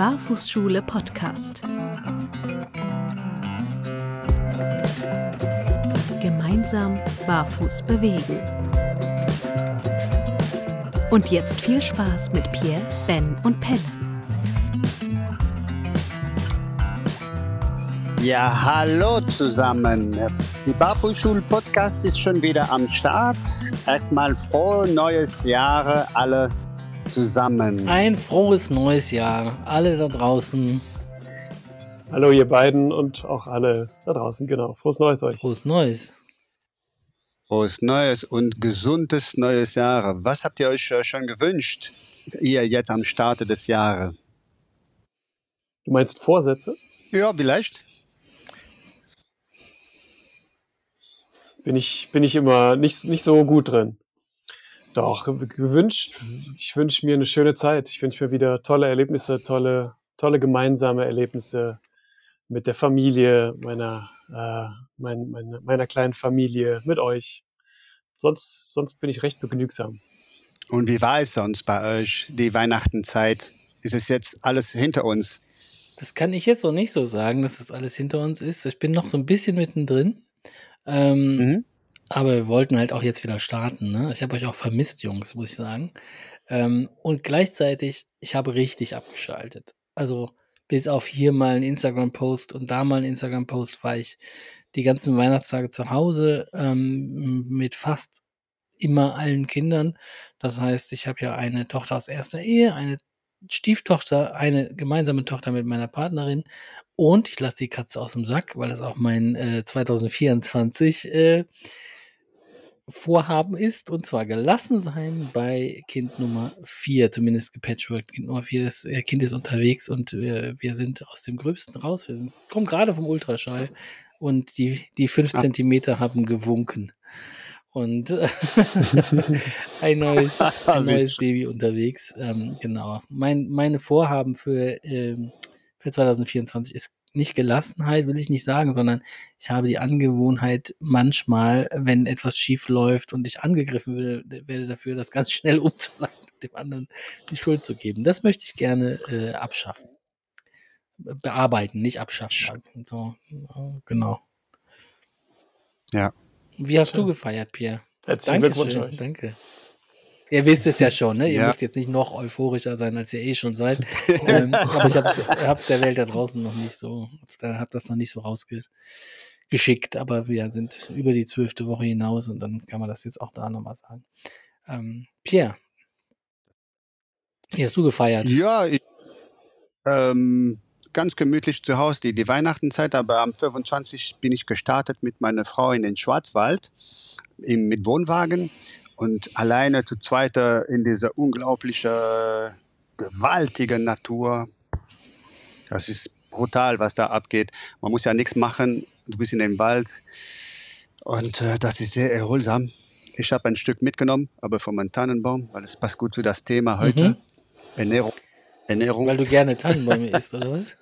Barfußschule Podcast. Gemeinsam barfuß bewegen. Und jetzt viel Spaß mit Pierre, Ben und Pelle. Ja, hallo zusammen. Die Barfußschul-Podcast ist schon wieder am Start. Erstmal frohes neues Jahr alle zusammen. Ein frohes neues Jahr, alle da draußen. Hallo ihr beiden und auch alle da draußen, genau. Frohes Neues euch. Frohes Neues. Frohes Neues und gesundes neues Jahr. Was habt ihr euch äh, schon gewünscht, ihr jetzt am Start des Jahres? Du meinst Vorsätze? Ja, vielleicht. Bin ich, bin ich immer nicht, nicht so gut drin. Doch, gewünscht, ich wünsche mir eine schöne Zeit. Ich wünsche mir wieder tolle Erlebnisse, tolle, tolle gemeinsame Erlebnisse mit der Familie, meiner, äh, mein, meine, meiner kleinen Familie, mit euch. Sonst, sonst bin ich recht begnügsam. Und wie war es sonst bei euch, die Weihnachtenzeit? Ist es jetzt alles hinter uns? Das kann ich jetzt noch nicht so sagen, dass das alles hinter uns ist. Ich bin noch so ein bisschen mittendrin. Ähm, mhm. Aber wir wollten halt auch jetzt wieder starten. Ne? Ich habe euch auch vermisst, Jungs, muss ich sagen. Ähm, und gleichzeitig, ich habe richtig abgeschaltet. Also bis auf hier mal einen Instagram-Post und da mal einen Instagram-Post war ich die ganzen Weihnachtstage zu Hause ähm, mit fast immer allen Kindern. Das heißt, ich habe ja eine Tochter aus erster Ehe, eine Stieftochter, eine gemeinsame Tochter mit meiner Partnerin und ich lasse die Katze aus dem Sack, weil das auch mein äh, 2024 äh, Vorhaben ist, und zwar gelassen sein bei Kind Nummer 4, zumindest gepatchworked. Kind Nummer 4, das äh, Kind ist unterwegs und wir, wir sind aus dem Gröbsten raus. Wir sind, kommen gerade vom Ultraschall und die, die 5 ah. Zentimeter haben gewunken. Und ein neues, ein neues Baby unterwegs. Ähm, genau. Mein, meine Vorhaben für, ähm, für 2024 ist nicht Gelassenheit, will ich nicht sagen, sondern ich habe die Angewohnheit, manchmal, wenn etwas schief läuft und ich angegriffen werde, werde dafür, das ganz schnell umzuleiten und dem anderen die Schuld zu geben. Das möchte ich gerne äh, abschaffen. Bearbeiten, nicht abschaffen. So, genau. Ja. Wie hast du gefeiert, Pierre? Herzlichen Glückwunsch euch. Danke. Ihr wisst es ja schon, ne? Ihr ja. müsst jetzt nicht noch euphorischer sein, als ihr eh schon seid. ähm, aber ich habe es der Welt da draußen noch nicht so, habe das noch nicht so rausgeschickt. Aber wir sind über die zwölfte Woche hinaus und dann kann man das jetzt auch da nochmal sagen. Ähm, Pierre, wie hast du gefeiert? Ja, ich, ähm, ganz gemütlich zu Hause, die, die Weihnachtenzeit, aber am 25 bin ich gestartet mit meiner Frau in den Schwarzwald im, mit Wohnwagen und alleine zu zweiter in dieser unglaublichen, gewaltigen Natur. Das ist brutal, was da abgeht. Man muss ja nichts machen. Du bist in dem Wald. Und äh, das ist sehr erholsam. Ich habe ein Stück mitgenommen, aber vom Tannenbaum, weil es passt gut zu das Thema heute. Mhm. Ernährung. Ernährung. Weil du gerne Tannenbäume isst, oder was?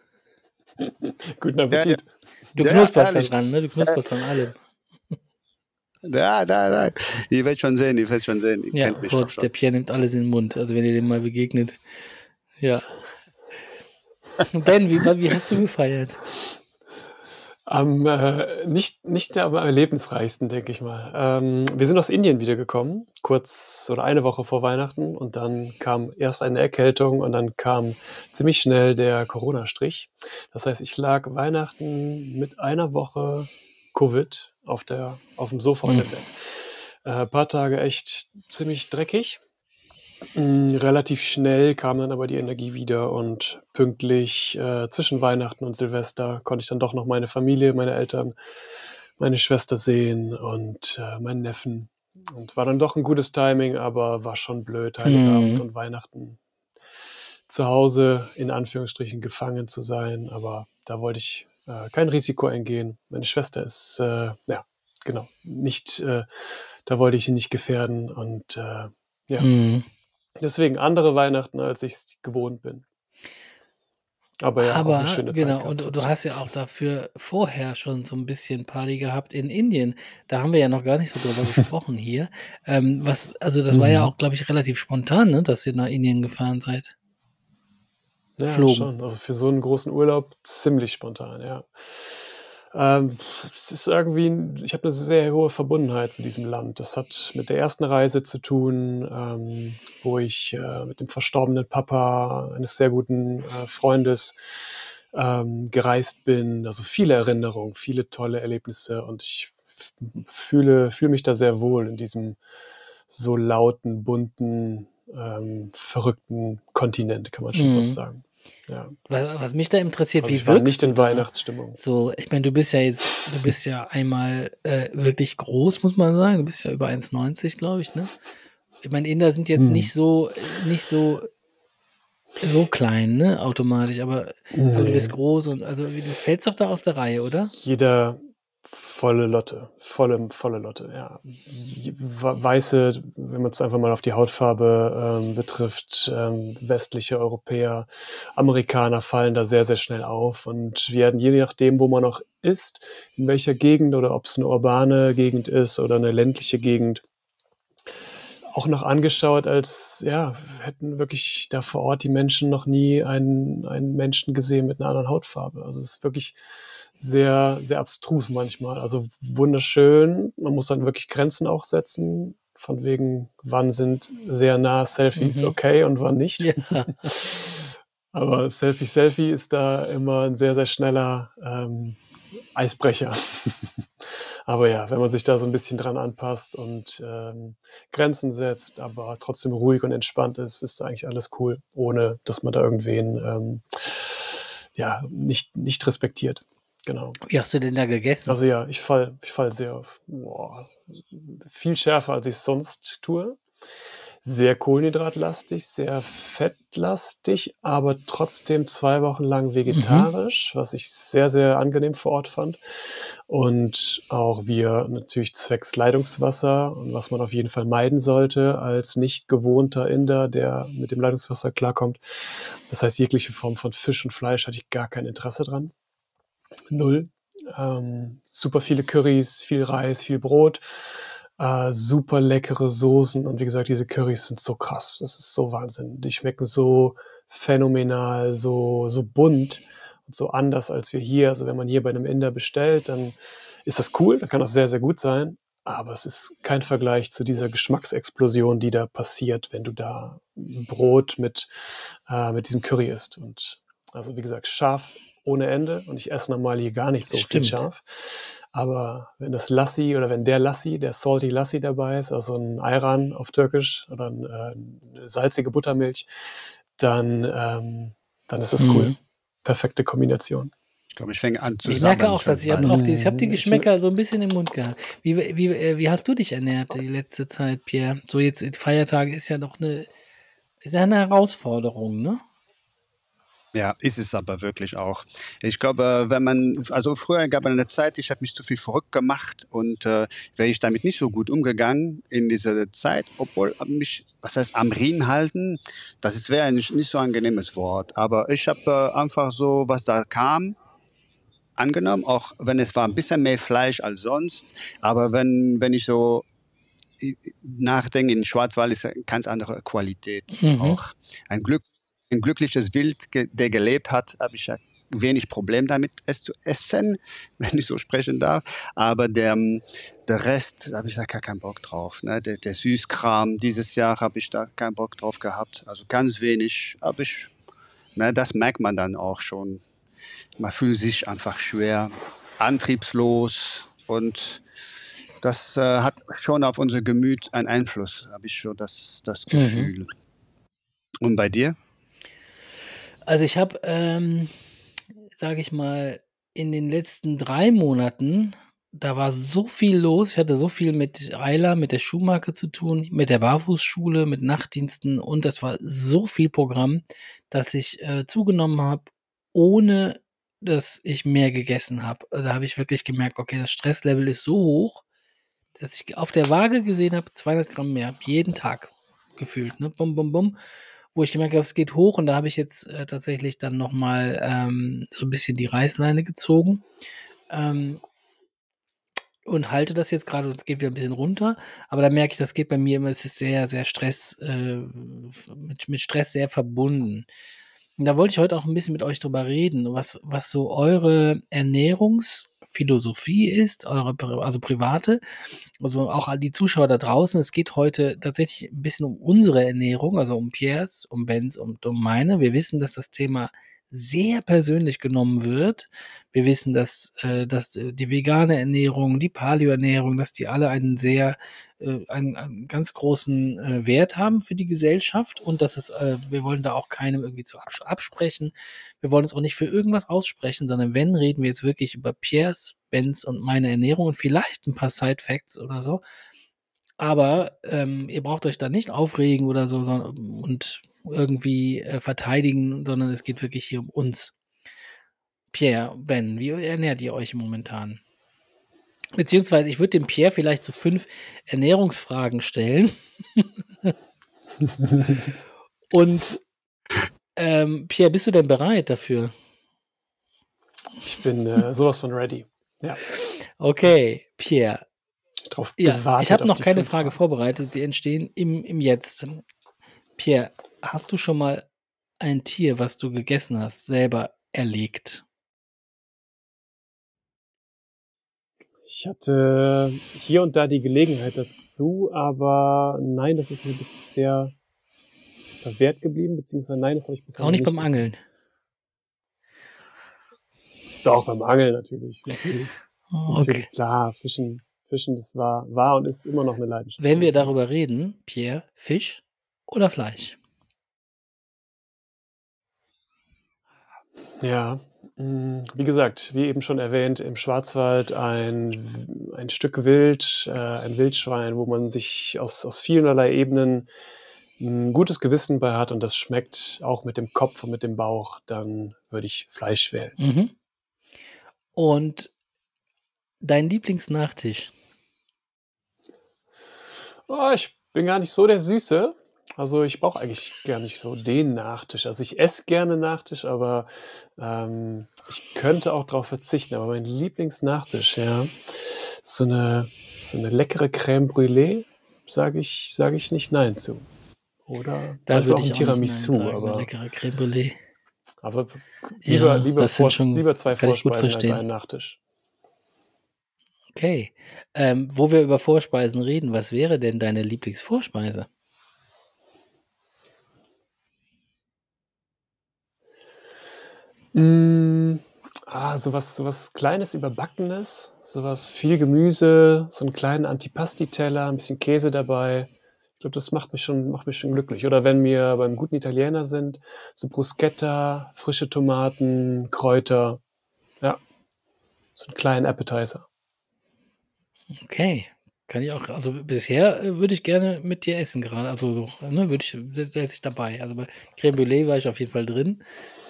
Guten Appetit. Ja, ja. Du knusperst ja, dran, ne? Du knusperst an allem. Da, da, da. Ihr werdet schon sehen, ihr werdet schon sehen. Ihr ja, kennt mich Gott, der Pierre nimmt alles in den Mund. Also wenn ihr dem mal begegnet. Ja. Ben, wie, wie hast du gefeiert? Am, äh, nicht, nicht am erlebnisreichsten, denke ich mal. Ähm, wir sind aus Indien wiedergekommen, kurz oder eine Woche vor Weihnachten. Und dann kam erst eine Erkältung und dann kam ziemlich schnell der Corona-Strich. Das heißt, ich lag Weihnachten mit einer Woche Covid auf, der, auf dem Sofa mhm. im Bett. Äh, paar Tage echt ziemlich dreckig. Mm, relativ schnell kam dann aber die Energie wieder und pünktlich äh, zwischen Weihnachten und Silvester konnte ich dann doch noch meine Familie, meine Eltern, meine Schwester sehen und äh, meinen Neffen. Und war dann doch ein gutes Timing, aber war schon blöd, Heiligabend mhm. und Weihnachten zu Hause in Anführungsstrichen gefangen zu sein. Aber da wollte ich äh, kein Risiko eingehen. Meine Schwester ist, äh, ja, genau, nicht, äh, da wollte ich sie nicht gefährden und äh, ja. Mhm. Deswegen andere Weihnachten, als ich es gewohnt bin. Aber ja, Aber, eine schöne genau, Zeit und du hast ja auch dafür vorher schon so ein bisschen Party gehabt in Indien. Da haben wir ja noch gar nicht so drüber gesprochen hier. Ähm, was, also das mhm. war ja mhm. auch, glaube ich, relativ spontan, ne, dass ihr nach Indien gefahren seid. Ja, Flogen. schon. Also für so einen großen Urlaub ziemlich spontan, ja. Ähm, es ist irgendwie, ich habe eine sehr hohe Verbundenheit zu diesem Land. Das hat mit der ersten Reise zu tun, ähm, wo ich äh, mit dem verstorbenen Papa eines sehr guten äh, Freundes ähm, gereist bin. Also viele Erinnerungen, viele tolle Erlebnisse und ich fühle, fühle mich da sehr wohl in diesem so lauten, bunten, ähm, verrückten Kontinent, kann man schon Mhm. fast sagen. Ja. Was, was mich da interessiert, Also wie ich war nicht in? Weihnachtsstimmung. So, ich meine, du bist ja jetzt, du bist ja einmal äh, wirklich groß, muss man sagen. Du bist ja über 1,90, glaube ich, ne? Ich meine, Inder sind jetzt Hm. nicht so, nicht so, so klein, ne, automatisch, aber, aber du bist Nee. groß und also du fällst doch da aus der Reihe, oder? Jeder volle Lotte, volle, volle Lotte, ja. Weiße, wenn man es einfach mal auf die Hautfarbe ähm, betrifft, ähm, westliche Europäer, Amerikaner fallen da sehr, sehr schnell auf und werden je nachdem, wo man noch ist, in welcher Gegend oder ob es eine urbane Gegend ist oder eine ländliche Gegend, auch noch angeschaut, als ja, hätten wirklich da vor Ort die Menschen noch nie einen, einen Menschen gesehen mit einer anderen Hautfarbe. Also es ist wirklich sehr, sehr abstrus manchmal. Also wunderschön. Man muss dann wirklich Grenzen auch setzen, von wegen, wann sind sehr nah Selfies Mhm. okay und wann nicht. Ja. Aber Selfie Selfie ist da immer ein sehr, sehr schneller ähm, Eisbrecher. aber ja, wenn man sich da so ein bisschen dran anpasst und ähm, Grenzen setzt, aber trotzdem ruhig und entspannt ist, ist eigentlich alles cool, ohne dass man da irgendwen ähm, ja, nicht, nicht respektiert. Genau. Wie hast du denn da gegessen? Also ja, ich fall, ich fall sehr auf boah, viel schärfer, als ich es sonst tue. Sehr kohlenhydratlastig, sehr fettlastig, aber trotzdem zwei Wochen lang vegetarisch, was ich sehr, sehr angenehm vor Ort fand. Und auch wir natürlich zwecks Leitungswasser und was man auf jeden Fall meiden sollte als nicht gewohnter Inder, der mit dem Leitungswasser klarkommt. Das heißt, jegliche Form von Fisch und Fleisch hatte ich gar kein Interesse dran. Null. Ähm, super viele Currys, viel Reis, viel Brot, äh, super leckere Soßen und wie gesagt, diese Currys sind so krass. Das ist so Wahnsinn. Die schmecken so phänomenal, so, so bunt und so anders als wir hier. Also wenn man hier bei einem Inder bestellt, dann ist das cool, dann kann das sehr, sehr gut sein. Aber es ist kein Vergleich zu dieser Geschmacksexplosion, die da passiert, wenn du da Brot mit, äh, mit diesem Curry isst. Und also wie gesagt, scharf ohne Ende. Und ich esse normal hier gar nicht so Stimmt. viel scharf. Aber wenn das Lassi oder wenn der Lassi, der Salty Lassi dabei ist, also ein Ayran auf Türkisch oder ein, äh, eine salzige Buttermilch, dann, ähm, dann ist das cool. Mhm. Perfekte Kombination. Ich glaube, ich fange an zu Ich merke auch, dass ich habe auch die, ich hab die Mhm. Geschmäcker so ein bisschen im Mund gehabt. Wie, wie, äh, wie hast du dich ernährt die letzte Zeit, Pierre? So jetzt in Feiertage ist ja doch eine, ist ja eine Herausforderung, ne? Ja, ist es aber wirklich auch. Ich glaube, wenn man, also früher gab es eine Zeit, ich habe mich zu viel verrückt gemacht und äh, wäre ich damit nicht so gut umgegangen in dieser Zeit, obwohl mich, was heißt am Riemen halten, das ist wäre nicht, nicht so ein angenehmes Wort, aber ich habe äh, einfach so, was da kam, angenommen, auch wenn es war ein bisschen mehr Fleisch als sonst, aber wenn, wenn ich so i- nachdenke, in Schwarzwald ist eine ganz andere Qualität Mhm. auch. Ein Glück, ein glückliches Wild, der gelebt hat, habe ich ja wenig Problem damit, es zu essen, wenn ich so sprechen darf. Aber der, ähm, der Rest, da habe ich da gar keinen Bock drauf. Ne? Der, der Süßkram, dieses Jahr habe ich da keinen Bock drauf gehabt. Also ganz wenig habe ich, ne, das merkt man dann auch schon. Man fühlt sich einfach schwer, antriebslos und das äh, hat schon auf unser Gemüt einen Einfluss, habe ich schon das, das Mhm. Gefühl. Und bei dir? Also ich habe, ähm, sage ich mal, in den letzten drei Monaten, da war so viel los. Ich hatte so viel mit Eila, mit der Schuhmarke zu tun, mit der Barfußschule, mit Nachtdiensten und das war so viel Programm, dass ich äh, zugenommen habe, ohne dass ich mehr gegessen habe. Da habe ich wirklich gemerkt, okay, das Stresslevel ist so hoch, dass ich auf der Waage gesehen habe, 200 Gramm mehr, jeden Tag gefühlt, ne? Bum, bum, bum. Wo ich gemerkt habe, es geht hoch und da habe ich jetzt äh, tatsächlich dann nochmal ähm, so ein bisschen die Reißleine gezogen. Ähm, und halte das jetzt gerade und es geht wieder ein bisschen runter. Aber da merke ich, das geht bei mir immer, es ist sehr, sehr Stress, äh, mit, mit Stress sehr verbunden. Da wollte ich heute auch ein bisschen mit euch drüber reden, was, was so eure Ernährungsphilosophie ist, eure, also private, also auch all die Zuschauer da draußen. Es geht heute tatsächlich ein bisschen um unsere Ernährung, also um Piers, um Bens und um meine. Wir wissen, dass das Thema sehr persönlich genommen wird. Wir wissen, dass, äh, dass die vegane Ernährung, die Paleo-Ernährung, dass die alle einen sehr, äh, einen, einen ganz großen äh, Wert haben für die Gesellschaft und dass es, äh, wir wollen da auch keinem irgendwie zu abs absprechen. Wir wollen es auch nicht für irgendwas aussprechen, sondern wenn, reden wir jetzt wirklich über Piers, Benz und meine Ernährung und vielleicht ein paar Side-Facts oder so. Aber ähm, ihr braucht euch da nicht aufregen oder so sondern, und irgendwie äh, verteidigen, sondern es geht wirklich hier um uns. Pierre, Ben, wie ernährt ihr euch momentan? Beziehungsweise ich würde dem Pierre vielleicht so fünf Ernährungsfragen stellen. Und ähm, Pierre, bist du denn bereit dafür? Ich bin äh, sowas von ready. Ja. Okay, Pierre. Drauf ja, ich habe noch keine Frage Fragen. vorbereitet. Sie entstehen im, im Jetzt. Pierre, hast du schon mal ein Tier, was du gegessen hast, selber erlegt? Ich hatte hier und da die Gelegenheit dazu, aber nein, das ist mir bisher verwehrt geblieben, beziehungsweise nein, das habe ich bisher Auch nicht, nicht beim Angeln. Doch, beim Angeln natürlich. Natürlich. Oh, okay. Natürlich, klar, Fischen, Fischen, das war, war und ist immer noch eine Leidenschaft. Wenn wir darüber reden, Pierre, Fisch oder Fleisch? Ja, mm, wie gesagt, wie eben schon erwähnt, im Schwarzwald ein, ein Stück Wild, äh, ein Wildschwein, wo man sich aus, aus vielerlei Ebenen ein gutes Gewissen bei hat und das schmeckt auch mit dem Kopf und mit dem Bauch, dann würde ich Fleisch wählen. Mhm. Und dein Lieblingsnachtisch? Oh, ich bin gar nicht so der Süße. Also ich brauche eigentlich gar nicht so den Nachtisch. Also ich esse gerne Nachtisch, aber ähm, ich könnte auch darauf verzichten. Aber mein Lieblingsnachtisch, ja, so eine, so eine leckere Crème Brûlée, sage ich, sage ich nicht Nein zu. Oder da würde ich auch Tiramisu, sagen, aber leckere Crème Brûlée. Aber lieber, ja, lieber, vor, lieber zwei Vorspeisen als einen Nachtisch. Okay. Ähm, wo wir über Vorspeisen reden, was wäre denn deine Lieblingsvorspeise? Mm, ah, sowas, sowas Kleines, Überbackenes, sowas viel Gemüse, so einen kleinen Antipasti-Teller, ein bisschen Käse dabei. Ich glaube, das macht mich schon, macht mich schon glücklich. Oder wenn wir beim guten Italiener sind, so Bruschetta, frische Tomaten, Kräuter. Ja, so einen kleinen Appetizer. Okay, kann ich auch. Also bisher äh, würde ich gerne mit dir essen gerade. Also ne, würde ich, da esse ich dabei. Also bei Creme Brûlée war ich auf jeden Fall drin.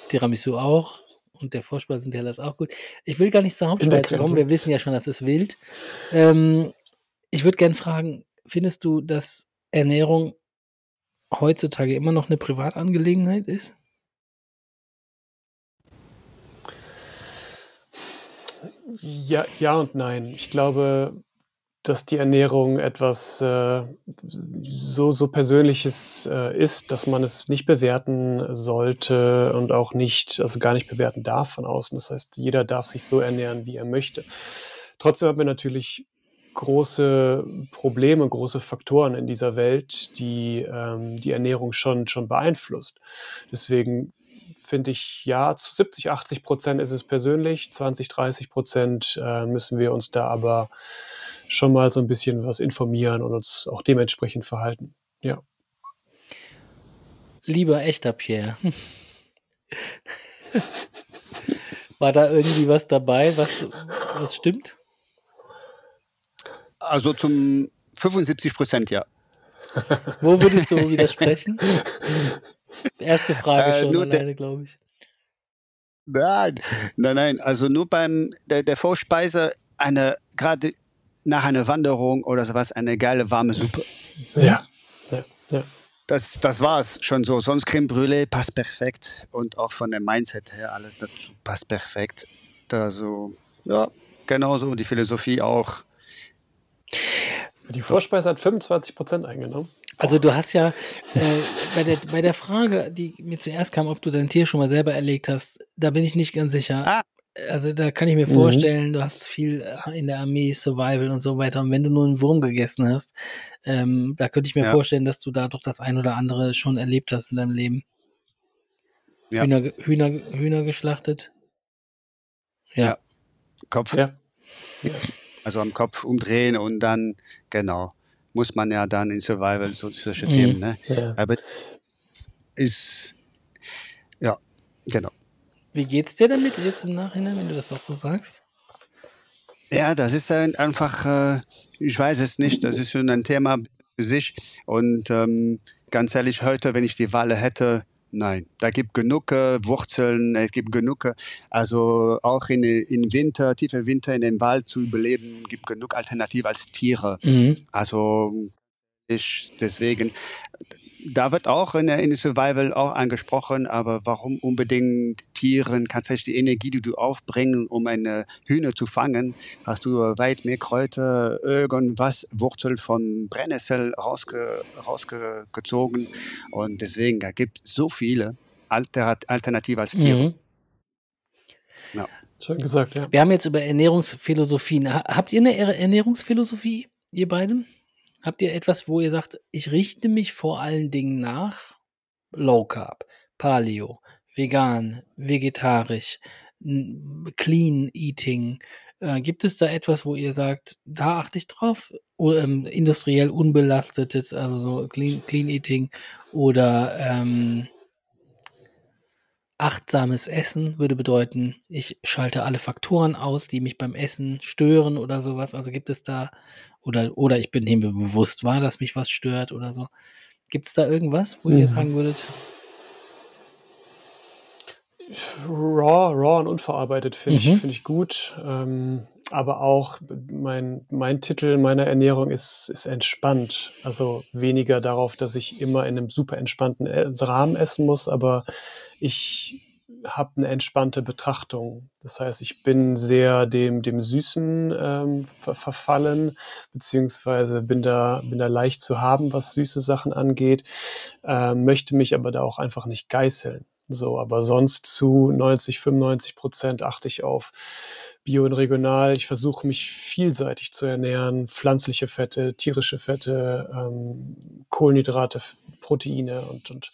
Tiramisu auch. Und der Vorspeisenteller ist auch gut. Ich will gar nicht zur Hauptspeise kommen. Wir wissen ja schon, das ist wild. Ähm, ich würde gerne fragen, findest du, dass Ernährung heutzutage immer noch eine Privatangelegenheit ist? Ja, ja und nein. Ich glaube, dass die Ernährung etwas äh, so, so Persönliches äh, ist, dass man es nicht bewerten sollte und auch nicht, also gar nicht bewerten darf von außen. Das heißt, jeder darf sich so ernähren, wie er möchte. Trotzdem haben wir natürlich große Probleme, große Faktoren in dieser Welt, die ähm, die Ernährung schon, schon beeinflusst. Deswegen finde ich, ja, zu 70, 80 Prozent ist es persönlich, 20, 30 Prozent äh, müssen wir uns da aber schon mal so ein bisschen was informieren und uns auch dementsprechend verhalten. Ja. Lieber echter Pierre. War da irgendwie was dabei, was, was stimmt? Also zum 75 Prozent, ja. Wo würdest du widersprechen? Erste Frage äh, schon alleine, glaube ich. Nein, nein, nein. Also nur beim der, der Vorspeise eine gerade nach einer Wanderung oder sowas eine geile warme Suppe. Ja. ja, ja. Das, das war's schon so. Sonst Creme Brûlée passt perfekt und auch von dem Mindset her alles dazu passt perfekt. Da so, ja, genauso die Philosophie auch. Die Vorspeise hat 25 Prozent eingenommen. Also du hast ja äh, bei, der, bei der Frage, die mir zuerst kam, ob du dein Tier schon mal selber erlegt hast, da bin ich nicht ganz sicher. Ah. Also da kann ich mir Mhm. vorstellen, du hast viel äh, in der Armee, Survival und so weiter. Und wenn du nur einen Wurm gegessen hast, ähm, da könnte ich mir Ja. vorstellen, dass du da doch das ein oder andere schon erlebt hast in deinem Leben. Ja. Hühner, Hühner, Hühner geschlachtet. Ja. Ja. Kopf, Ja. also am Kopf umdrehen und dann, genau, muss man ja dann in Survival so, solche Mhm. Themen, ne? Ja. Aber es ist, ja, genau. Wie geht's dir damit jetzt im Nachhinein, wenn du das auch so sagst? Ja, das ist ein- einfach, äh, ich weiß es nicht, das ist schon ein Thema für sich. Und ähm, ganz ehrlich, heute, wenn ich die Wahl hätte, nein. Da gibt genug äh, Wurzeln, es gibt genug, äh, also auch in, in Winter, tiefe Winter in den Wald zu überleben, gibt genug Alternative als Tiere. Mhm. Also ich deswegen, da wird auch in der in der Survival auch angesprochen, aber warum unbedingt Tieren? Kannst du die Energie, die du aufbringen, um eine Hühner zu fangen, hast du weit mehr Kräuter, irgendwas, Wurzel von Brennnessel rausge, rausgezogen und deswegen, da gibt so viele Alter, Alternative als Tiere. Mhm. Schön gesagt, ja. Wir haben jetzt über Ernährungsphilosophien. Ha- Habt ihr eine Er- Ernährungsphilosophie, ihr beiden? Habt ihr etwas, wo ihr sagt, ich richte mich vor allen Dingen nach Low Carb, Paleo, vegan, vegetarisch, Clean Eating? Äh, gibt es da etwas, wo ihr sagt, da achte ich drauf? O, ähm, industriell unbelastetes, also so Clean, Clean Eating oder ähm, achtsames Essen würde bedeuten, ich schalte alle Faktoren aus, die mich beim Essen stören oder sowas. Also gibt es da, oder, oder ich bin mir bewusst wahr, dass mich was stört oder so. Gibt es da irgendwas, wo ihr Mhm. sagen würdet? Raw, raw und unverarbeitet finde Mhm. ich, finde ich gut. Ähm, aber auch mein, mein Titel meiner Ernährung ist, ist entspannt. Also weniger darauf, dass ich immer in einem super entspannten E- Rahmen essen muss, aber ich habe eine entspannte Betrachtung. Das heißt, ich bin sehr dem, dem Süßen ähm, ver verfallen, beziehungsweise bin da, bin da leicht zu haben, was süße Sachen angeht, ähm, möchte mich aber da auch einfach nicht geißeln. So, aber sonst zu 90, 95 Prozent achte ich auf Bio und regional. Ich versuche mich vielseitig zu ernähren. Pflanzliche Fette, tierische Fette, ähm, Kohlenhydrate, Proteine und, und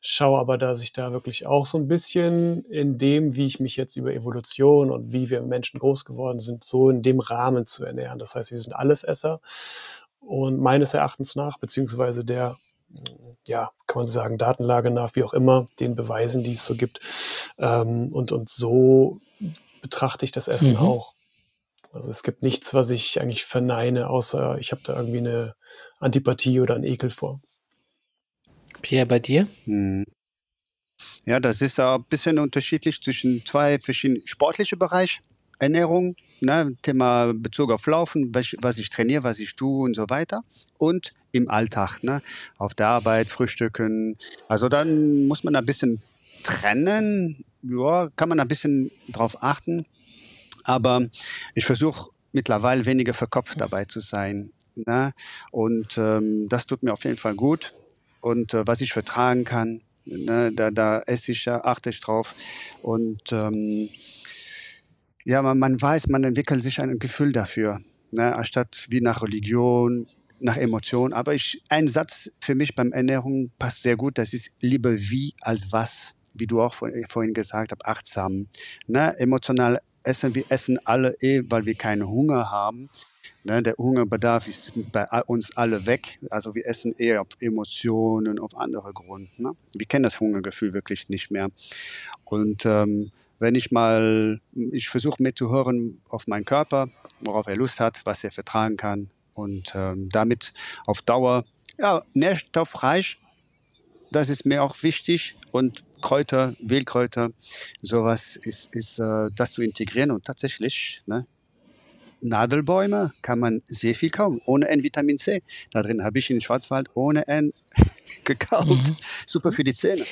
schaue aber, dass ich da wirklich auch so ein bisschen in dem, wie ich mich jetzt über Evolution und wie wir Menschen groß geworden sind, so in dem Rahmen zu ernähren. Das heißt, wir sind Allesesser und meines Erachtens nach, beziehungsweise der ja, kann man sagen, Datenlage nach, wie auch immer, den Beweisen, die es so gibt. Ähm, und, und so betrachte ich das Essen Mhm. auch. Also es gibt nichts, was ich eigentlich verneine, außer ich habe da irgendwie eine Antipathie oder einen Ekel vor. Pierre, bei dir? Hm. Ja, das ist auch ein bisschen unterschiedlich zwischen zwei verschiedenen sportlichen Bereichen. Ernährung, ne, Thema Bezug auf Laufen, was, was ich trainiere, was ich tue und so weiter. Und im Alltag, ne, auf der Arbeit, Frühstücken. Also dann muss man ein bisschen trennen. Ja, kann man ein bisschen drauf achten. Aber ich versuche mittlerweile weniger verkopft dabei zu sein. Ne? Und ähm, das tut mir auf jeden Fall gut. Und äh, was ich vertragen kann, ne, da, da esse ich, achte ich drauf. Und ähm, ja, man, man weiß, man entwickelt sich ein Gefühl dafür, ne, anstatt wie nach Religion, nach Emotion. Aber ich, ein Satz für mich beim Ernährung passt sehr gut, das ist lieber wie als was, wie du auch vor, vorhin gesagt hast, achtsam. Ne, emotional essen, wir essen alle eh, weil wir keinen Hunger haben. Ne, der Hungerbedarf ist bei uns alle weg. Also wir essen eher auf Emotionen, auf andere Gründe. Ne? Wir kennen das Hungergefühl wirklich nicht mehr. Und ähm, wenn ich mal, ich versuche mir zu hören auf meinen Körper, worauf er Lust hat, was er vertragen kann und ähm, damit auf Dauer, ja, nährstoffreich, das ist mir auch wichtig und Kräuter, Wildkräuter, sowas ist, ist äh, das zu integrieren und tatsächlich, ne, Nadelbäume kann man sehr viel kaufen, ohne N-Vitamin C. Da drin habe ich in Schwarzwald ohne N gekauft. Mhm. Super für die Zähne.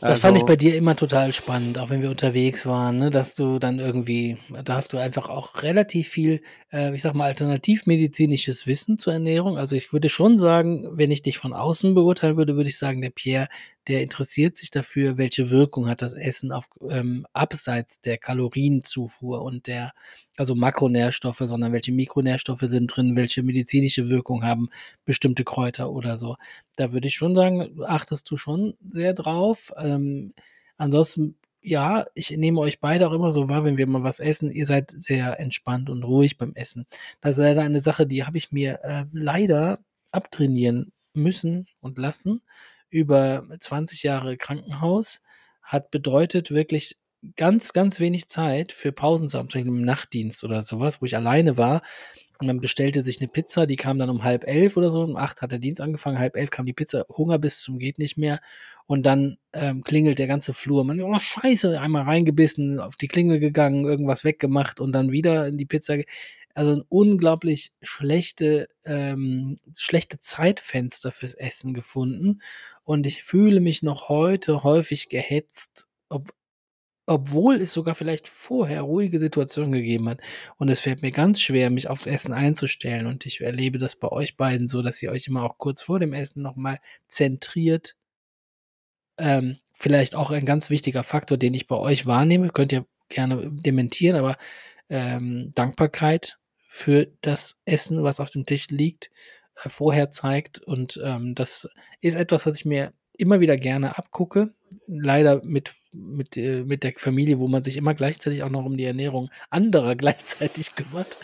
Das fand ich Also bei dir immer total spannend, auch wenn wir unterwegs waren, ne, dass du dann irgendwie da hast du einfach auch relativ viel, äh, ich sage mal, alternativmedizinisches Wissen zur Ernährung. Also, ich würde schon sagen, wenn ich dich von außen beurteilen würde, würde ich sagen, der Pierre, der interessiert sich dafür, welche Wirkung hat das Essen auf ähm, abseits der Kalorienzufuhr und der also Makronährstoffe, sondern welche Mikronährstoffe sind drin, welche medizinische Wirkung haben bestimmte Kräuter oder so. Da würde ich schon sagen, achtest du schon sehr drauf. Ähm, ansonsten, ja, ich nehme euch beide auch immer so wahr, wenn wir mal was essen. Ihr seid sehr entspannt und ruhig beim Essen. Das ist leider eine Sache, die habe ich mir äh, leider abtrainieren müssen und lassen. Über 20 Jahre Krankenhaus hat bedeutet wirklich ganz, ganz wenig Zeit für Pausen zu haben, zum Beispiel im Nachtdienst oder sowas, wo ich alleine war. Und man bestellte sich eine Pizza, die kam dann um halb elf oder so. Um acht hat der Dienst angefangen, halb elf kam die Pizza, Hunger bis zum geht nicht mehr. Und dann ähm, klingelt der ganze Flur. Man, oh Scheiße, einmal reingebissen, auf die Klingel gegangen, irgendwas weggemacht und dann wieder in die Pizza. Also ein unglaublich schlechte, ähm, schlechte Zeitfenster fürs Essen gefunden. Und ich fühle mich noch heute häufig gehetzt, ob, obwohl es sogar vielleicht vorher ruhige Situationen gegeben hat. Und es fällt mir ganz schwer, mich aufs Essen einzustellen. Und ich erlebe das bei euch beiden so, dass ihr euch immer auch kurz vor dem Essen nochmal zentriert. Ähm, vielleicht auch ein ganz wichtiger Faktor, den ich bei euch wahrnehme, könnt ihr gerne dementieren, aber ähm, Dankbarkeit für das Essen, was auf dem Tisch liegt, äh, vorher zeigt. Und ähm, das ist etwas, was ich mir immer wieder gerne abgucke. Leider mit, mit, äh, mit der Familie, wo man sich immer gleichzeitig auch noch um die Ernährung anderer gleichzeitig kümmert.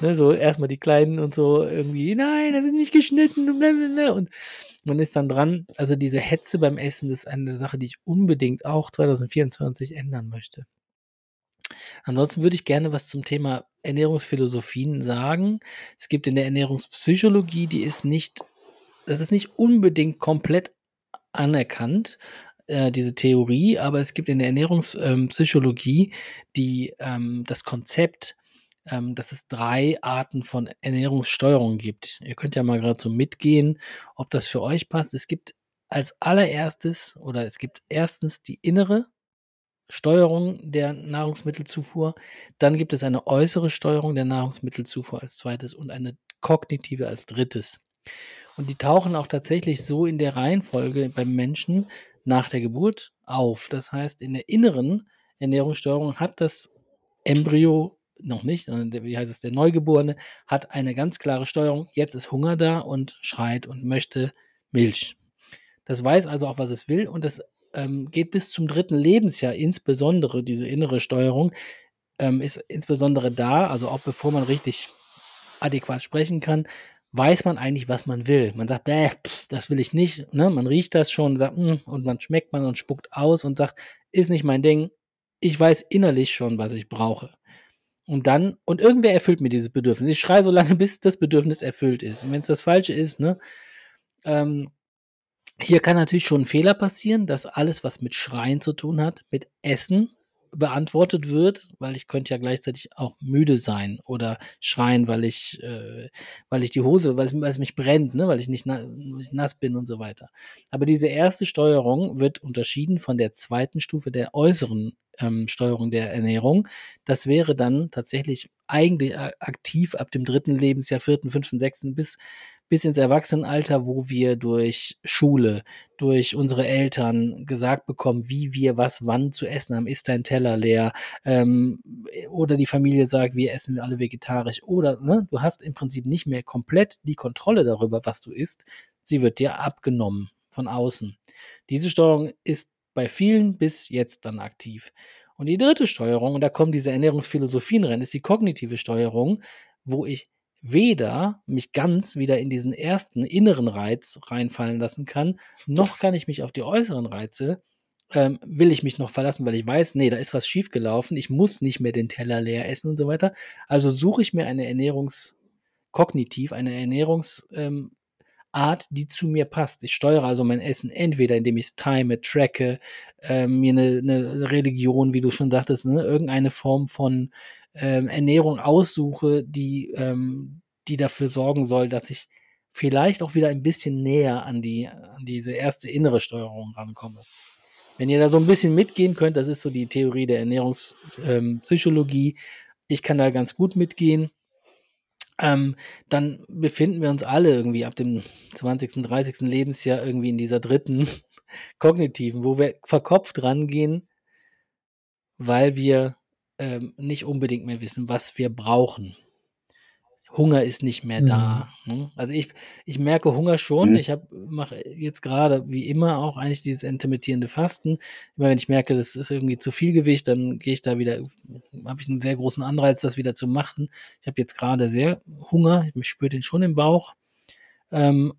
Ne, so erstmal die Kleinen und so irgendwie, nein, das ist nicht geschnitten und blablabla. Und man ist dann dran. Also diese Hetze beim Essen ist eine Sache, die ich unbedingt auch 2024 ändern möchte. Ansonsten würde ich gerne was zum Thema Ernährungsphilosophien sagen. Es gibt in der Ernährungspsychologie, die ist nicht, das ist nicht unbedingt komplett anerkannt, äh, diese Theorie, aber es gibt in der Ernährungspsychologie die, ähm, das Konzept, ähm, dass es drei Arten von Ernährungssteuerung gibt. Ihr könnt ja mal gerade so mitgehen, ob das für euch passt. Es gibt als allererstes oder es gibt erstens die innere Steuerung der Nahrungsmittelzufuhr. Dann gibt es eine äußere Steuerung der Nahrungsmittelzufuhr als zweites und eine kognitive als drittes. Und die tauchen auch tatsächlich so in der Reihenfolge beim Menschen nach der Geburt auf. Das heißt, in der inneren Ernährungssteuerung hat das Embryo noch nicht, wie heißt es, der Neugeborene hat eine ganz klare Steuerung. Jetzt ist Hunger da und schreit und möchte Milch. Das weiß also auch, was es will und das ähm, geht bis zum dritten Lebensjahr insbesondere, diese innere Steuerung, ähm, ist insbesondere da, also auch bevor man richtig adäquat sprechen kann, weiß man eigentlich, was man will. Man sagt, bäh, das will ich nicht. Ne? Man riecht das schon sagt, mm, und man schmeckt man und spuckt aus und sagt, ist nicht mein Ding. Ich weiß innerlich schon, was ich brauche. Und dann, und irgendwer erfüllt mir dieses Bedürfnis. Ich schreie so lange, bis das Bedürfnis erfüllt ist. Und wenn es das Falsche ist, ne, ähm, hier kann natürlich schon ein Fehler passieren, dass alles, was mit Schreien zu tun hat, mit Essen beantwortet wird, weil ich könnte ja gleichzeitig auch müde sein oder schreien, weil ich, äh, weil ich die Hose, weil es, weil es mich brennt, ne, weil ich nicht na, nass bin und so weiter. Aber diese erste Steuerung wird unterschieden von der zweiten Stufe der äußeren ähm, Steuerung der Ernährung. Das wäre dann tatsächlich eigentlich aktiv ab dem dritten Lebensjahr, vierten, fünften, sechsten bis bis ins Erwachsenenalter, wo wir durch Schule, durch unsere Eltern gesagt bekommen, wie wir was wann zu essen haben. Ist dein Teller leer? Ähm, oder die Familie sagt, wir essen alle vegetarisch. Oder ne, du hast im Prinzip nicht mehr komplett die Kontrolle darüber, was du isst. Sie wird dir abgenommen von außen. Diese Steuerung ist bei vielen bis jetzt dann aktiv. Und die dritte Steuerung, und da kommen diese Ernährungsphilosophien rein, ist die kognitive Steuerung, wo ich weder mich ganz wieder in diesen ersten inneren Reiz reinfallen lassen kann, noch kann ich mich auf die äußeren Reize, ähm, will ich mich noch verlassen, weil ich weiß, nee, da ist was schiefgelaufen, ich muss nicht mehr den Teller leer essen und so weiter. Also suche ich mir eine Ernährungs, kognitiv, eine Ernährungsart, ähm, die zu mir passt. Ich steuere also mein Essen entweder, indem ich es time, tracke, äh, mir eine, eine, Religion, wie du schon sagtest, ne, irgendeine Form von ähm, Ernährung aussuche, die, ähm, die dafür sorgen soll, dass ich vielleicht auch wieder ein bisschen näher an die, an diese erste innere Steuerung rankomme. Wenn ihr da so ein bisschen mitgehen könnt, das ist so die Theorie der Ernährungspsychologie. Ähm, ich kann da ganz gut mitgehen. Ähm, dann befinden wir uns alle irgendwie ab dem 20., 30. Lebensjahr irgendwie in dieser dritten kognitiven, wo wir verkopft rangehen, weil wir ähm, nicht unbedingt mehr wissen, was wir brauchen. Hunger ist nicht mehr da. Mhm. Ne? Also ich, ich merke Hunger schon. Mhm. Ich mache jetzt gerade wie immer auch eigentlich dieses intermittierende Fasten. Immer wenn ich merke, das ist irgendwie zu viel Gewicht, dann gehe ich da wieder, habe ich einen sehr großen Anreiz, das wieder zu machen. Ich habe jetzt gerade sehr Hunger. Ich spüre den schon im Bauch. Ähm,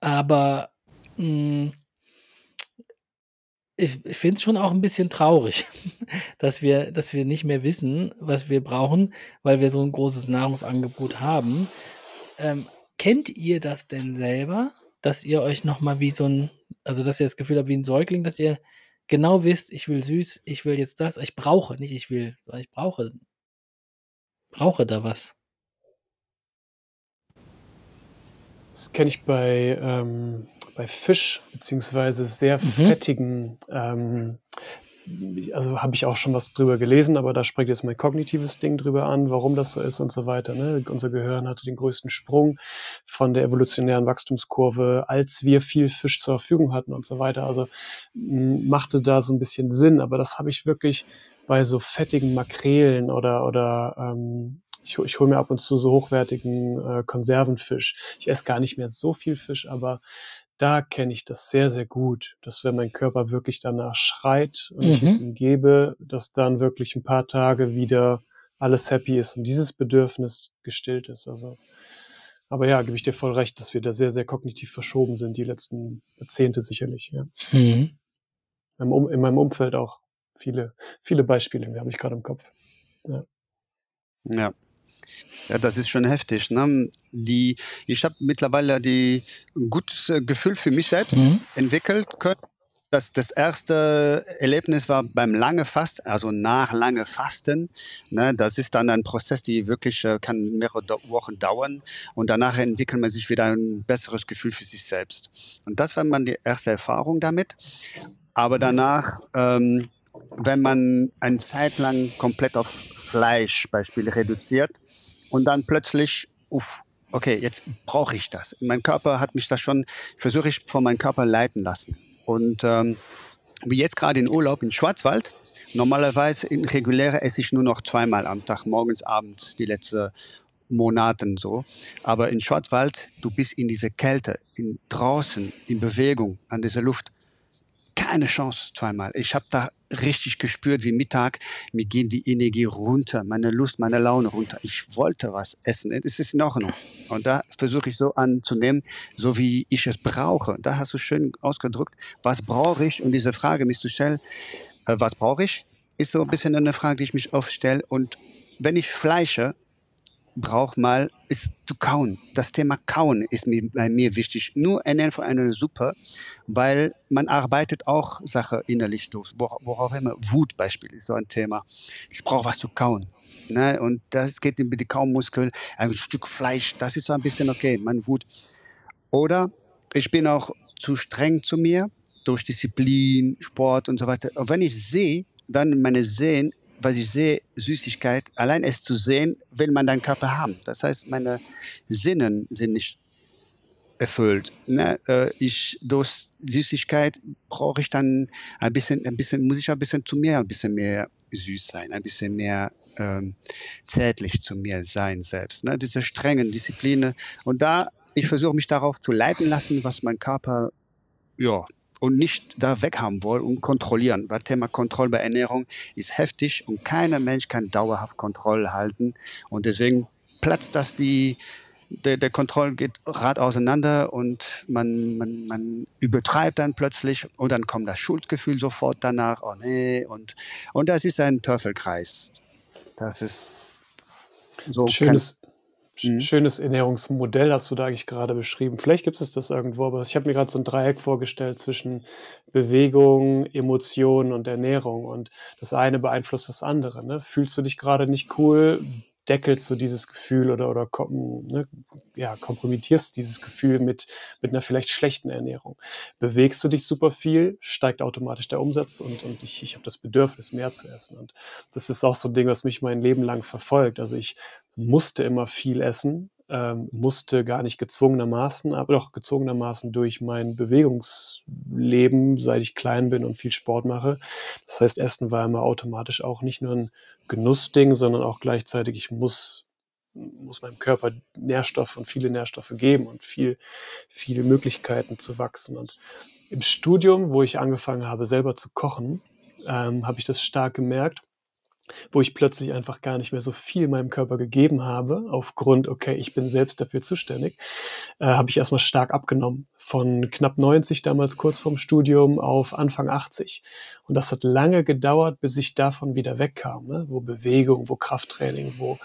aber mh, hm, ich, ich finde es schon auch ein bisschen traurig, dass wir, dass wir nicht mehr wissen, was wir brauchen, weil wir so ein großes Nahrungsangebot haben. Ähm, kennt ihr das denn selber, dass ihr euch nochmal wie so ein, also dass ihr das Gefühl habt wie ein Säugling, dass ihr genau wisst, ich will süß, ich will jetzt das, ich brauche, nicht ich will, sondern ich brauche, brauche da was. Das kenne ich bei ähm, bei Fisch beziehungsweise sehr mhm. fettigen, ähm, also habe ich auch schon was drüber gelesen, aber da spricht jetzt mein kognitives Ding drüber an, warum das so ist und so weiter. Ne? Unser Gehirn hatte den größten Sprung von der evolutionären Wachstumskurve, als wir viel Fisch zur Verfügung hatten und so weiter. Also machte da so ein bisschen Sinn, aber das habe ich wirklich bei so fettigen Makrelen oder, oder ähm, ich, ich hole mir ab und zu so hochwertigen äh, Konservenfisch. Ich esse gar nicht mehr so viel Fisch, aber da kenne ich das sehr, sehr gut, dass wenn mein Körper wirklich danach schreit und mhm. ich es mhm. ihm gebe, dass dann wirklich ein paar Tage wieder alles happy ist und dieses Bedürfnis gestillt ist. Also, aber ja, gebe ich dir voll recht, dass wir da sehr, sehr kognitiv verschoben sind, die letzten Jahrzehnte sicherlich. Ja. Mhm. In meinem Umfeld auch viele, viele Beispiele, die habe ich gerade im Kopf. Ja. ja. Ja, das ist schon heftig. Ne? Die, ich habe mittlerweile die, ein gutes äh, Gefühl für mich selbst mhm. entwickelt. Das, das erste Erlebnis war beim lange Fasten, also nach lange Fasten. Ne, das ist dann ein Prozess, die wirklich äh, kann mehrere Wochen dauern und danach entwickelt man sich wieder ein besseres Gefühl für sich selbst. Und das war die erste Erfahrung damit. Aber danach ähm, wenn man eine Zeit lang komplett auf Fleisch Beispiel reduziert und dann plötzlich, uff, okay, jetzt brauche ich das. Mein Körper hat mich das schon, versuche ich von meinem Körper leiten lassen. Und ähm, wie jetzt gerade in Urlaub in Schwarzwald, normalerweise in reguläre esse ich nur noch zweimal am Tag, morgens, abends, die letzten Monaten so. Aber in Schwarzwald, du bist in dieser Kälte, in draußen, in Bewegung, an dieser Luft keine Chance zweimal. Ich habe da richtig gespürt, wie Mittag, mir geht die Energie runter, meine Lust, meine Laune runter. Ich wollte was essen. Es ist in Ordnung. Und da versuche ich so anzunehmen, so wie ich es brauche. Da hast du schön ausgedrückt, was brauche ich? Und diese Frage mich zu stellen, äh, was brauche ich? Ist so ein bisschen eine Frage, die ich mich oft stelle. Und wenn ich fleische, braucht mal, ist zu kauen. Das Thema Kauen ist mir, bei mir wichtig. Nur ernähren von einer Suppe, weil man arbeitet auch Sache innerlich durch. Worauf immer Wut Beispiel ist so ein Thema. Ich brauche was zu kauen. Ne? Und das geht über die Kaumuskel, ein Stück Fleisch, das ist so ein bisschen okay, man Wut. Oder ich bin auch zu streng zu mir durch Disziplin, Sport und so weiter. Und wenn ich sehe, dann meine Sehen was ich sehe, Süßigkeit, allein es zu sehen, will man deinen Körper haben. Das heißt, meine Sinnen sind nicht erfüllt. Ne? Äh, ich durch Süßigkeit brauche ich dann ein bisschen, ein bisschen, muss ich ein bisschen zu mir, ein bisschen mehr süß sein, ein bisschen mehr ähm, zärtlich zu mir sein selbst. Ne? Diese strengen Disziplinen. Und da, ich versuche mich darauf zu leiten lassen, was mein Körper ja, und nicht da weghaben wollen und kontrollieren. Weil Thema Kontrolle bei Ernährung ist heftig und keiner Mensch kann dauerhaft Kontrolle halten. Und deswegen platzt das die, der, der Kontroll geht rad auseinander und man, man, man übertreibt dann plötzlich und dann kommt das Schuldgefühl sofort danach. Oh nee, und, und das ist ein Teufelkreis. Das ist so. Schönes, Mhm. Schönes Ernährungsmodell hast du da eigentlich gerade beschrieben. Vielleicht gibt es das irgendwo, aber ich habe mir gerade so ein Dreieck vorgestellt zwischen Bewegung, Emotionen und Ernährung. Und das eine beeinflusst das andere. Ne? Fühlst du dich gerade nicht cool, deckelst du dieses Gefühl oder, oder ne, ja, kompromittierst dieses Gefühl mit, mit einer vielleicht schlechten Ernährung. Bewegst du dich super viel, steigt automatisch der Umsatz und, und ich, ich habe das Bedürfnis, mehr zu essen. Und das ist auch so ein Ding, was mich mein Leben lang verfolgt. Also ich musste immer viel essen, ähm, musste gar nicht gezwungenermaßen, aber doch gezwungenermaßen durch mein Bewegungsleben, seit ich klein bin und viel Sport mache. Das heißt, Essen war immer automatisch auch nicht nur ein Genussding, sondern auch gleichzeitig, ich muss muss meinem Körper Nährstoffe und viele Nährstoffe geben und viel, viele Möglichkeiten zu wachsen. Und im Studium, wo ich angefangen habe, selber zu kochen, ähm, habe ich das stark gemerkt wo ich plötzlich einfach gar nicht mehr so viel meinem Körper gegeben habe, aufgrund, okay, ich bin selbst dafür zuständig, äh, habe ich erstmal stark abgenommen. Von knapp 90 damals kurz vorm Studium auf Anfang 80. Und das hat lange gedauert, bis ich davon wieder wegkam, ne? wo Bewegung, wo Krafttraining, wo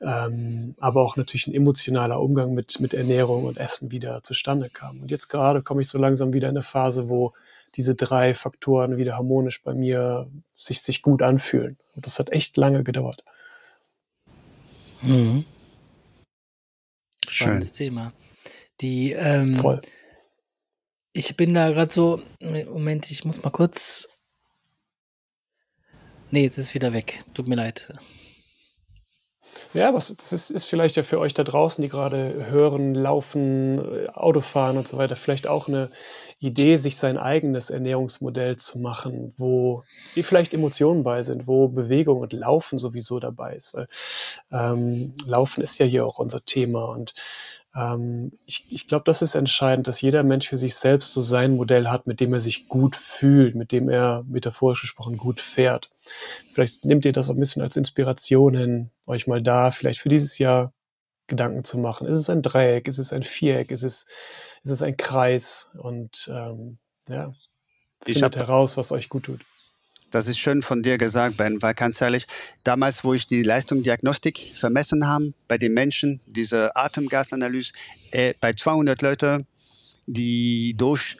ähm, aber auch natürlich ein emotionaler Umgang mit, mit Ernährung und Essen wieder zustande kam. Und jetzt gerade komme ich so langsam wieder in eine Phase, wo diese drei Faktoren wieder harmonisch bei mir sich, sich gut anfühlen. Und das hat echt lange gedauert. Mhm. Spannendes Schön. Thema. Die, ähm, Voll. Ich bin da gerade so, Moment, ich muss mal kurz. Nee, jetzt ist es wieder weg. Tut mir leid. Ja, was, das ist, ist vielleicht ja für euch da draußen, die gerade hören, laufen, äh, Auto fahren und so weiter, vielleicht auch eine Idee, sich sein eigenes Ernährungsmodell zu machen, wo vielleicht Emotionen bei sind, wo Bewegung und Laufen sowieso dabei ist. Weil ähm, Laufen ist ja hier auch unser Thema und ähm, ich, ich glaube, das ist entscheidend, dass jeder Mensch für sich selbst so sein Modell hat, mit dem er sich gut fühlt, mit dem er metaphorisch gesprochen gut fährt. Vielleicht nehmt ihr das ein bisschen als Inspiration hin, euch mal da vielleicht für dieses Jahr Gedanken zu machen. Ist es ein Dreieck? Ist es ein Viereck? Ist es, ist es ein Kreis? Und ähm, ja, findet heraus, was euch gut tut. Das ist schön von dir gesagt, Ben, weil ganz ehrlich, damals, wo ich die Leistungsdiagnostik vermessen habe bei den Menschen, diese Atemgasanalyse, äh, bei 200 Leuten, die durch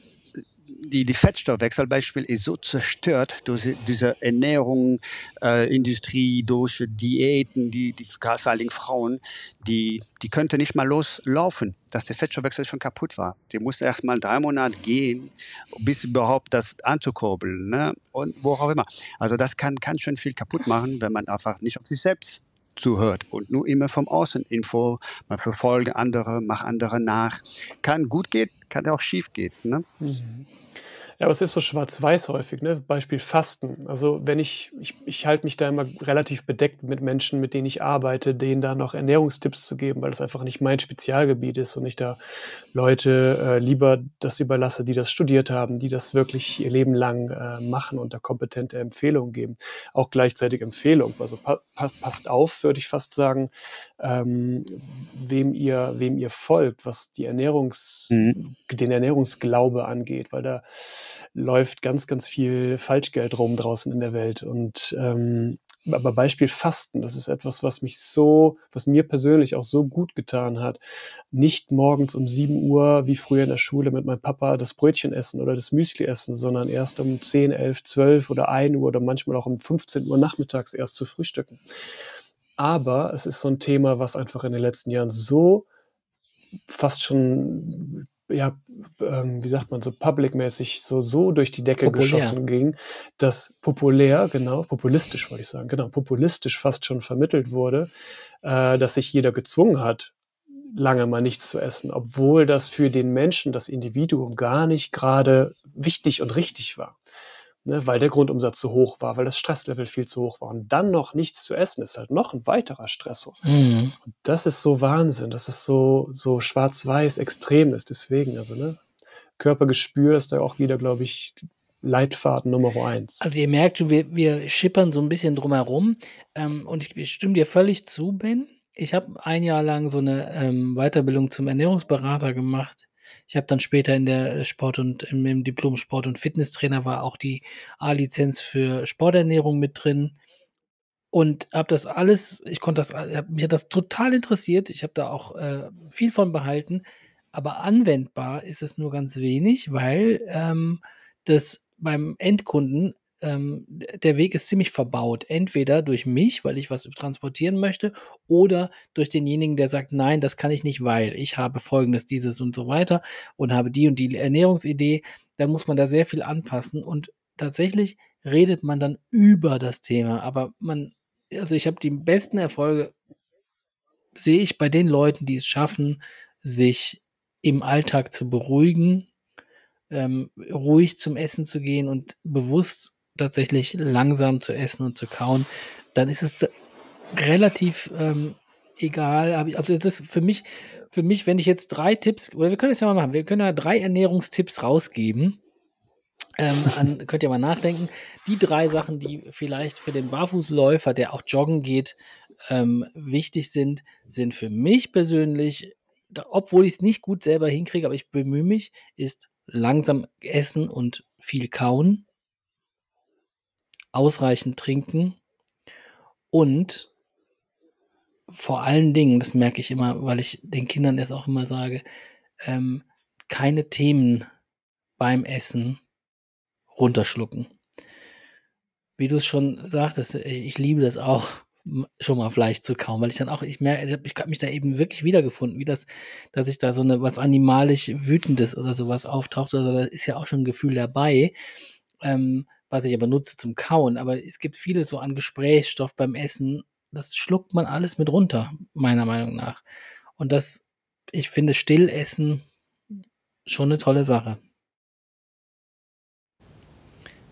die, die Fettstoffwechselbeispiel ist so zerstört durch diese Ernährung, äh, Industrie, durch Diäten, die, die gerade vor allen Dingen Frauen, die, die könnte nicht mal loslaufen, dass der Fettstoffwechsel schon kaputt war. Die musste erst mal drei Monate gehen, bis überhaupt das anzukurbeln, ne? Und wo auch immer. Also das kann, kann schon viel kaputt machen, wenn man einfach nicht auf sich selbst zuhört und nur immer vom Außen Info, man verfolge andere, mach andere nach. Kann gut gehen, kann auch schief gehen. Ne? Mhm. Ja, aber es ist so schwarz-weiß häufig, ne? Beispiel Fasten. Also wenn ich, ich, ich halte mich da immer relativ bedeckt mit Menschen, mit denen ich arbeite, denen da noch Ernährungstipps zu geben, weil das einfach nicht mein Spezialgebiet ist und ich da Leute äh, lieber das überlasse, die das studiert haben, die das wirklich ihr Leben lang äh, machen und da kompetente Empfehlungen geben. Auch gleichzeitig Empfehlungen. Also pa pa passt auf, würde ich fast sagen, ähm, wem ihr, wem ihr folgt, was die Ernährungs, mhm. den Ernährungsglaube angeht, weil da läuft ganz, ganz viel Falschgeld rum draußen in der Welt. Und ähm, aber Beispiel Fasten, das ist etwas, was mich so, was mir persönlich auch so gut getan hat. Nicht morgens um 7 Uhr, wie früher in der Schule mit meinem Papa, das Brötchen essen oder das Müsli essen, sondern erst um 10, 11, 12 oder 1 Uhr oder manchmal auch um 15 Uhr nachmittags erst zu frühstücken. Aber es ist so ein Thema, was einfach in den letzten Jahren so fast schon ja, ähm, wie sagt man, so public-mäßig so, so durch die Decke populär. geschossen ging, dass populär, genau, populistisch wollte ich sagen, genau, populistisch fast schon vermittelt wurde, äh, dass sich jeder gezwungen hat, lange mal nichts zu essen, obwohl das für den Menschen, das Individuum gar nicht gerade wichtig und richtig war ne, weil der Grundumsatz zu hoch war, weil das Stresslevel viel zu hoch war. Und dann noch nichts zu essen, ist halt noch ein weiterer Stressor. Mhm. Und das ist so Wahnsinn, dass es so, so schwarz-weiß extrem ist. Deswegen, also, ne, Körpergespür ist da auch wieder, glaube ich, Leitfaden Nummer eins. Also ihr merkt schon, wir, wir schippern so ein bisschen drumherum. Ähm, und ich, ich stimme dir völlig zu, Ben. Ich habe ein Jahr lang so eine ähm, Weiterbildung zum Ernährungsberater gemacht ich habe dann später in der äh, Sport- und im, Diplom Sport- und Fitnesstrainer war auch die A-Lizenz für Sporternährung mit drin und habe das alles, ich konnte das, äh, mich hat das total interessiert. Ich habe da auch äh, viel von behalten, aber anwendbar ist es nur ganz wenig, weil ähm, das beim Endkunden ähm, der Weg ist ziemlich verbaut. Entweder durch mich, weil ich was transportieren möchte, oder durch denjenigen, der sagt, nein, das kann ich nicht, weil ich habe folgendes, dieses und so weiter und habe die und die Ernährungsidee. Dann muss man da sehr viel anpassen und tatsächlich redet man dann über das Thema. Aber man, also ich habe die besten Erfolge, sehe ich bei den Leuten, die es schaffen, sich im Alltag zu beruhigen, ähm, ruhig zum Essen zu gehen und bewusst tatsächlich langsam zu essen und zu kauen, dann ist es relativ ähm, egal. Also es ist für mich, für mich, wenn ich jetzt drei Tipps, oder wir können es ja mal machen, wir können ja drei Ernährungstipps rausgeben. Ähm, an, könnt ihr mal nachdenken. Die drei Sachen, die vielleicht für den Barfußläufer, der auch joggen geht, ähm, wichtig sind, sind für mich persönlich, obwohl ich es nicht gut selber hinkriege, aber ich bemühe mich, ist langsam essen und viel kauen ausreichend trinken und vor allen Dingen, das merke ich immer, weil ich den Kindern das auch immer sage, ähm, keine Themen beim Essen runterschlucken. Wie du es schon sagtest, ich liebe das auch, schon mal Fleisch zu kauen, weil ich dann auch, ich merke, ich habe mich da eben wirklich wiedergefunden, wie das, dass ich da so eine was animalisch Wütendes oder sowas auftaucht, also da ist ja auch schon ein Gefühl dabei. Ähm, was ich aber nutze zum Kauen. Aber es gibt vieles so an Gesprächsstoff beim Essen, das schluckt man alles mit runter, meiner Meinung nach. Und das, ich finde Stillessen schon eine tolle Sache.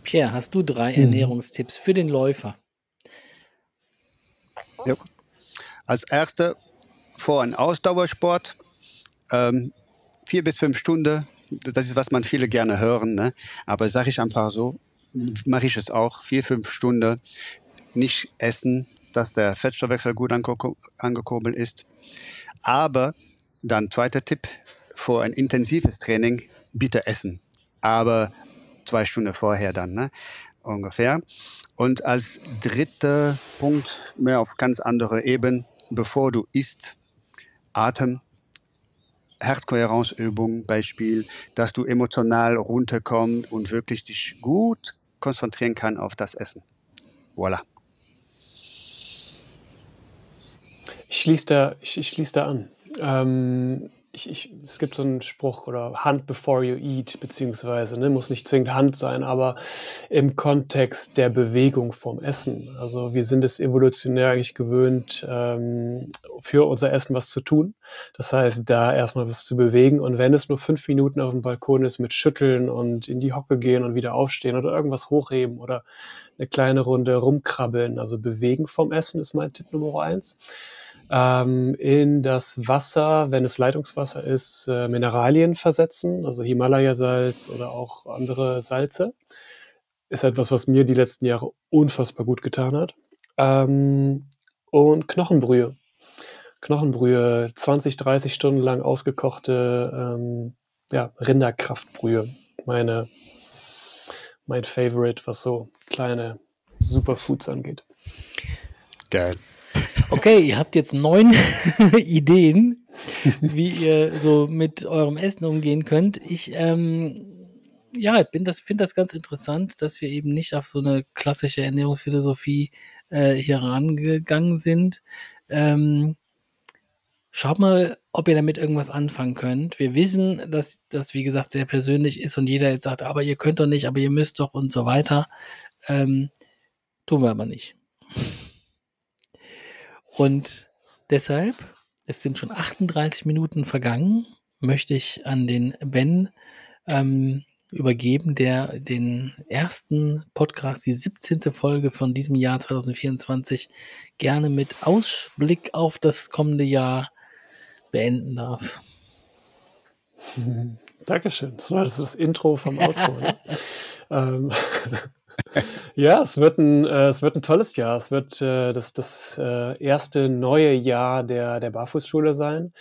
Pierre, hast du drei mhm. Ernährungstipps für den Läufer? Ja. Als erster vor einem Ausdauersport ähm, vier bis fünf Stunden. Das ist, was man viele gerne hören. Ne? Aber sage ich einfach so, mache ich es auch, vier, fünf Stunden nicht essen, dass der Fettstoffwechsel gut angekurbelt ist. Aber dann zweiter Tipp, vor ein intensives Training bitte essen. Aber zwei Stunden vorher dann, ne? ungefähr. Und als dritter Punkt, mehr auf ganz andere Ebene, bevor du isst, Atem, Herzkohärenzübung Beispiel, dass du emotional runterkommst und wirklich dich gut konzentrieren kann auf das Essen. Voilà. Ich schließe da, ich, ich schließe da an. Ähm, ich, ich, es gibt so einen Spruch oder Hunt before you eat, beziehungsweise, ne, muss nicht zwingend Hand sein, aber im Kontext der Bewegung vom Essen. Also wir sind es evolutionär eigentlich gewöhnt, ähm, für unser Essen was zu tun. Das heißt, da erstmal was zu bewegen. Und wenn es nur fünf Minuten auf dem Balkon ist mit Schütteln und in die Hocke gehen und wieder aufstehen oder irgendwas hochheben oder eine kleine Runde rumkrabbeln, also bewegen vom Essen ist mein Tipp Nummer eins ähm, in das Wasser, wenn es Leitungswasser ist, äh, Mineralien versetzen, also Himalaya-Salz oder auch andere Salze. Ist etwas, was mir die letzten Jahre unfassbar gut getan hat. Ähm, und Knochenbrühe. Knochenbrühe, 20, 30 Stunden lang ausgekochte ähm, ja, Rinderkraftbrühe. Meine, mein Favorite, was so kleine Superfoods angeht. Geil. Okay, ihr habt jetzt neun Ideen, wie ihr so mit eurem Essen umgehen könnt. Ich ähm, ja, bin das, finde das ganz interessant, dass wir eben nicht auf so eine klassische Ernährungsphilosophie äh, hier rangegangen sind. Ähm, schaut mal, ob ihr damit irgendwas anfangen könnt. Wir wissen, dass das, wie gesagt, sehr persönlich ist und jeder jetzt sagt, aber ihr könnt doch nicht, aber ihr müsst doch und so weiter. Ähm, tun wir aber nicht. Und deshalb, es sind schon 38 Minuten vergangen, möchte ich an den Ben ähm, übergeben, der den ersten Podcast, die 17. Folge von diesem Jahr 2024 gerne mit Ausblick auf das kommende Jahr beenden darf. Dankeschön. Das war das, das Intro vom Outro. ne? ähm, ja, es wird ein, äh, es wird ein tolles Jahr. Es wird äh, das, das äh, erste neue Jahr der, der Barfußschule sein.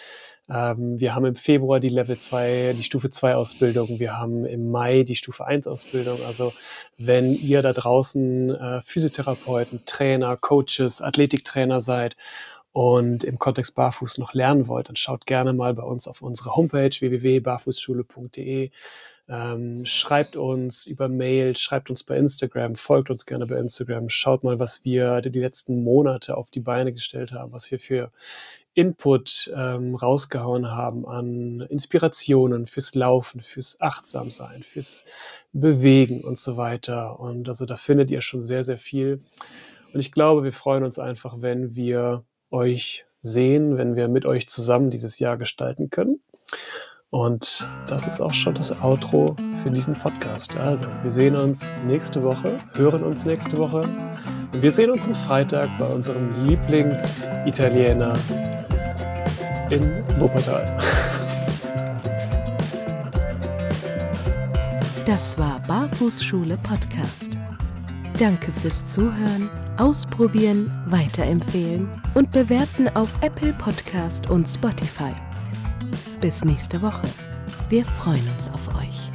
Ähm, wir haben im Februar die Level 2, die Stufe 2 Ausbildung. Wir haben im Mai die Stufe 1 Ausbildung. Also wenn ihr da draußen äh, Physiotherapeuten, Trainer, Coaches, Athletiktrainer seid und im Kontext Barfuß noch lernen wollt, dann schaut gerne mal bei uns auf unsere Homepage www.barfußschule.de Ähm, schreibt uns über Mail, schreibt uns bei Instagram, folgt uns gerne bei Instagram, schaut mal, was wir die letzten Monate auf die Beine gestellt haben, was wir für Input ähm, rausgehauen haben an Inspirationen fürs Laufen, fürs Achtsamsein, fürs Bewegen und so weiter. Und also da findet ihr schon sehr, sehr viel. Und ich glaube, wir freuen uns einfach, wenn wir euch sehen, wenn wir mit euch zusammen dieses Jahr gestalten können. Und das ist auch schon das Outro für diesen Podcast. Also, wir sehen uns nächste Woche, hören uns nächste Woche. Und wir sehen uns am Freitag bei unserem Lieblingsitaliener in Wuppertal. Das war Barfußschule Podcast. Danke fürs Zuhören, Ausprobieren, Weiterempfehlen und Bewerten auf Apple Podcast und Spotify. Bis nächste Woche. Wir freuen uns auf euch.